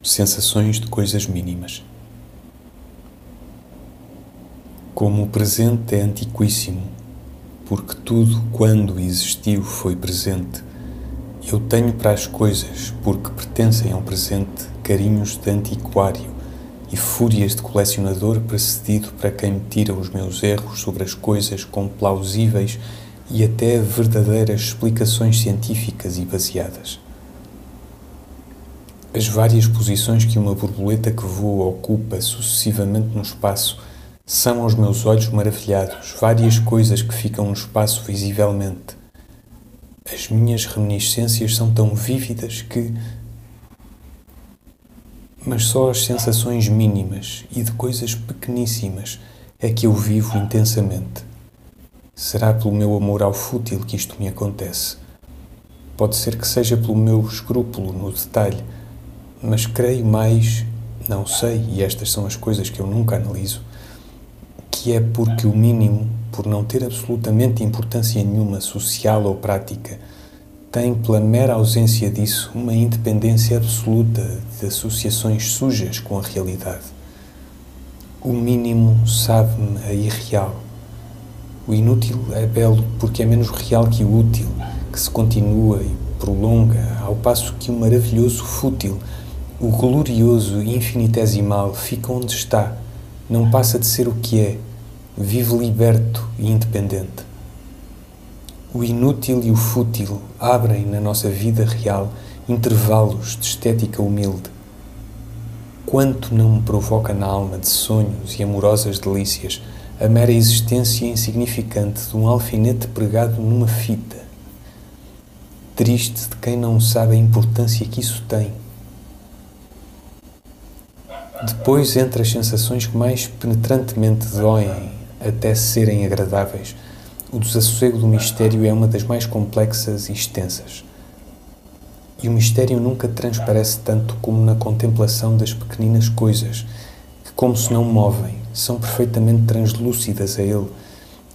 sensações de coisas mínimas. Como o presente é antiquíssimo, porque tudo quando existiu foi presente, eu tenho para as coisas, porque pertencem ao presente, carinhos de antiquário e fúrias de colecionador precedido para quem me tira os meus erros sobre as coisas com plausíveis e até verdadeiras explicações científicas e baseadas. As várias posições que uma borboleta que voa ocupa sucessivamente no espaço são aos meus olhos maravilhados várias coisas que ficam no espaço visivelmente. As minhas reminiscências são tão vívidas que. Mas só as sensações mínimas e de coisas pequeníssimas é que eu vivo intensamente. Será pelo meu amor ao fútil que isto me acontece. Pode ser que seja pelo meu escrúpulo no detalhe mas creio mais, não sei, e estas são as coisas que eu nunca analiso, que é porque o mínimo, por não ter absolutamente importância nenhuma social ou prática, tem, pela mera ausência disso, uma independência absoluta de associações sujas com a realidade. O mínimo sabe-me a irreal. O inútil é belo porque é menos real que o útil, que se continua e prolonga, ao passo que o maravilhoso fútil o glorioso infinitesimal fica onde está, não passa de ser o que é, vive liberto e independente. O inútil e o fútil abrem na nossa vida real intervalos de estética humilde. Quanto não me provoca na alma de sonhos e amorosas delícias a mera existência insignificante de um alfinete pregado numa fita. Triste de quem não sabe a importância que isso tem depois, entre as sensações que mais penetrantemente doem até serem agradáveis, o desassossego do mistério é uma das mais complexas e extensas. E o mistério nunca transparece tanto como na contemplação das pequeninas coisas, que, como se não movem, são perfeitamente translúcidas a ele,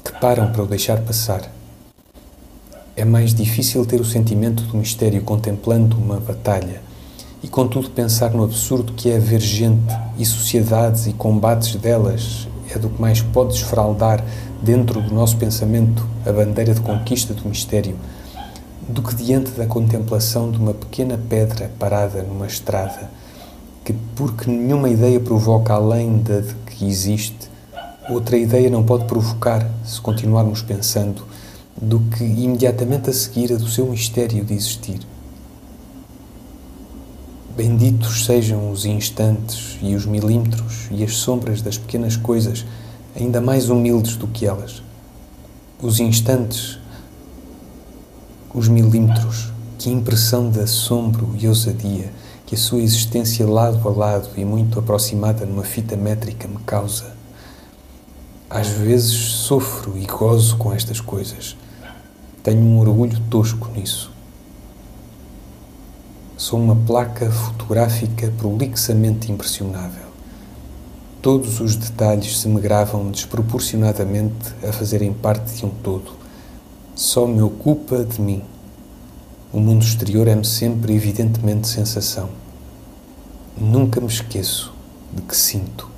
que param para o deixar passar. É mais difícil ter o sentimento do mistério contemplando uma batalha e contudo pensar no absurdo que é ver gente e sociedades e combates delas é do que mais pode esfraldar dentro do nosso pensamento a bandeira de conquista do mistério, do que diante da contemplação de uma pequena pedra parada numa estrada, que, porque nenhuma ideia provoca além da de que existe, outra ideia não pode provocar, se continuarmos pensando, do que imediatamente a seguir a do seu mistério de existir. Benditos sejam os instantes e os milímetros e as sombras das pequenas coisas, ainda mais humildes do que elas. Os instantes, os milímetros, que impressão de assombro e ousadia que a sua existência lado a lado e muito aproximada numa fita métrica me causa. Às vezes sofro e gozo com estas coisas. Tenho um orgulho tosco nisso. Sou uma placa fotográfica prolixamente impressionável. Todos os detalhes se me gravam desproporcionadamente a fazerem parte de um todo. Só me ocupa de mim. O mundo exterior é-me sempre evidentemente sensação. Nunca me esqueço de que sinto.